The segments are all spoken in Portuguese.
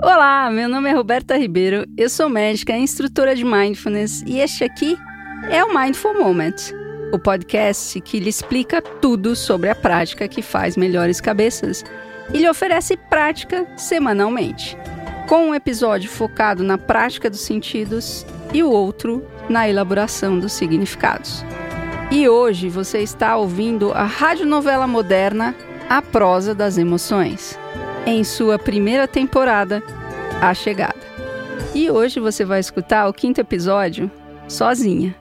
Olá, meu nome é Roberta Ribeiro, eu sou médica, instrutora de Mindfulness e este aqui é o Mindful Moment, o podcast que lhe explica tudo sobre a prática que faz melhores cabeças e lhe oferece prática semanalmente, com um episódio focado na prática dos sentidos e o outro na elaboração dos significados. E hoje você está ouvindo a radionovela moderna A Prosa das Emoções em sua primeira temporada, A Chegada. E hoje você vai escutar o quinto episódio sozinha.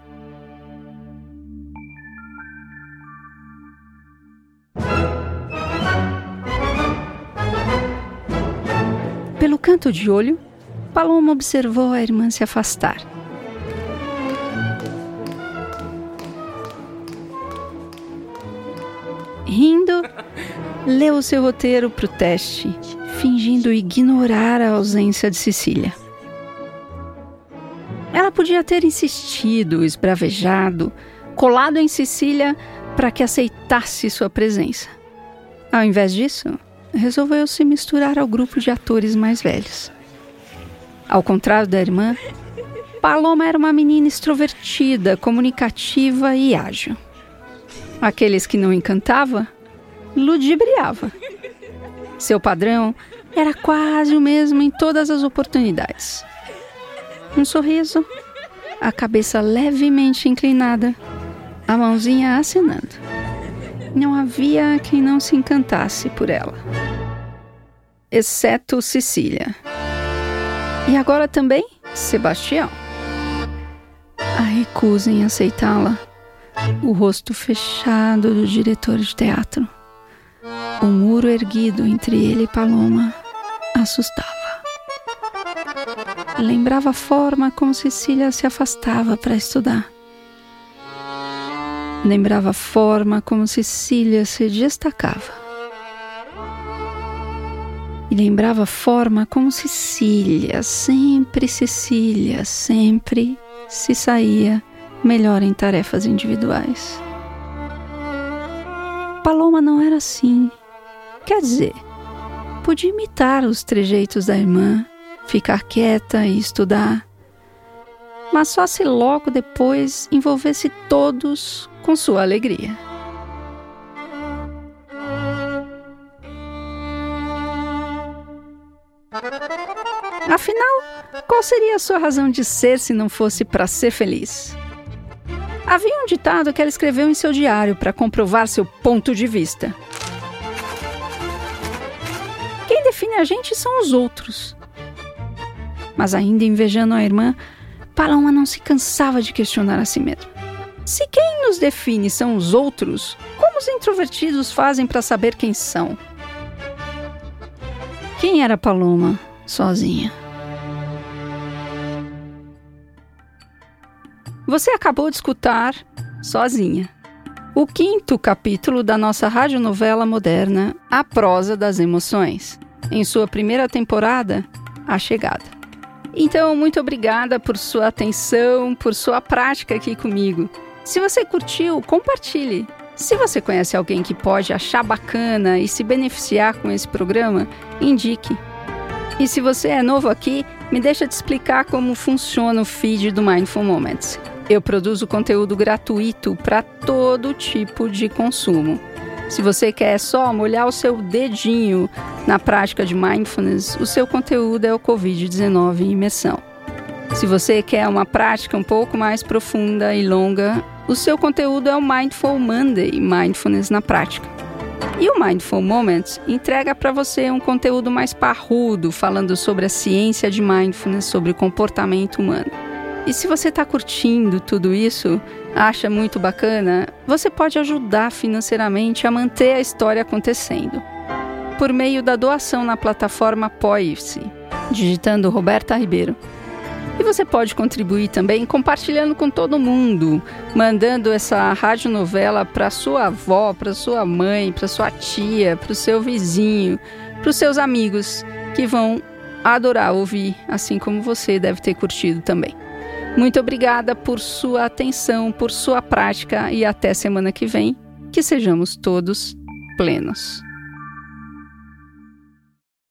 Pelo canto de olho, Paloma observou a irmã se afastar. Rindo, leu o seu roteiro para o teste, fingindo ignorar a ausência de Cecília. Ela podia ter insistido, esbravejado, colado em Cecília para que aceitasse sua presença. Ao invés disso, resolveu se misturar ao grupo de atores mais velhos. Ao contrário da irmã, Paloma era uma menina extrovertida, comunicativa e ágil. Aqueles que não encantava, ludibriava. Seu padrão era quase o mesmo em todas as oportunidades. Um sorriso, a cabeça levemente inclinada, a mãozinha acenando. Não havia quem não se encantasse por ela. Exceto Cecília. E agora também Sebastião. A recusa em aceitá-la, o rosto fechado do diretor de teatro muro erguido entre ele e Paloma assustava. Lembrava a forma como Cecília se afastava para estudar. Lembrava a forma como Cecília se destacava. E lembrava a forma como Cecília, sempre Cecília, sempre se saía melhor em tarefas individuais. Paloma não era assim. Quer dizer, podia imitar os trejeitos da irmã, ficar quieta e estudar, mas só se logo depois envolvesse todos com sua alegria. Afinal, qual seria a sua razão de ser se não fosse para ser feliz? Havia um ditado que ela escreveu em seu diário para comprovar seu ponto de vista. Define a gente são os outros. Mas ainda invejando a irmã, Paloma não se cansava de questionar a si mesma. Se quem nos define são os outros, como os introvertidos fazem para saber quem são? Quem era Paloma sozinha? Você acabou de escutar Sozinha. O quinto capítulo da nossa radionovela moderna A Prosa das Emoções, em sua primeira temporada, A Chegada. Então, muito obrigada por sua atenção, por sua prática aqui comigo. Se você curtiu, compartilhe. Se você conhece alguém que pode achar bacana e se beneficiar com esse programa, indique. E se você é novo aqui, me deixa te explicar como funciona o feed do Mindful Moments. Eu produzo conteúdo gratuito para todo tipo de consumo. Se você quer só molhar o seu dedinho na prática de mindfulness, o seu conteúdo é o Covid-19 em imersão. Se você quer uma prática um pouco mais profunda e longa, o seu conteúdo é o Mindful Monday Mindfulness na prática. E o Mindful Moments entrega para você um conteúdo mais parrudo, falando sobre a ciência de mindfulness, sobre o comportamento humano. E se você está curtindo tudo isso, acha muito bacana, você pode ajudar financeiramente a manter a história acontecendo. Por meio da doação na plataforma Apoie-se, digitando Roberta Ribeiro. E você pode contribuir também compartilhando com todo mundo, mandando essa radionovela para sua avó, para sua mãe, para sua tia, para o seu vizinho, para os seus amigos que vão adorar ouvir, assim como você deve ter curtido também. Muito obrigada por sua atenção, por sua prática e até semana que vem. Que sejamos todos plenos.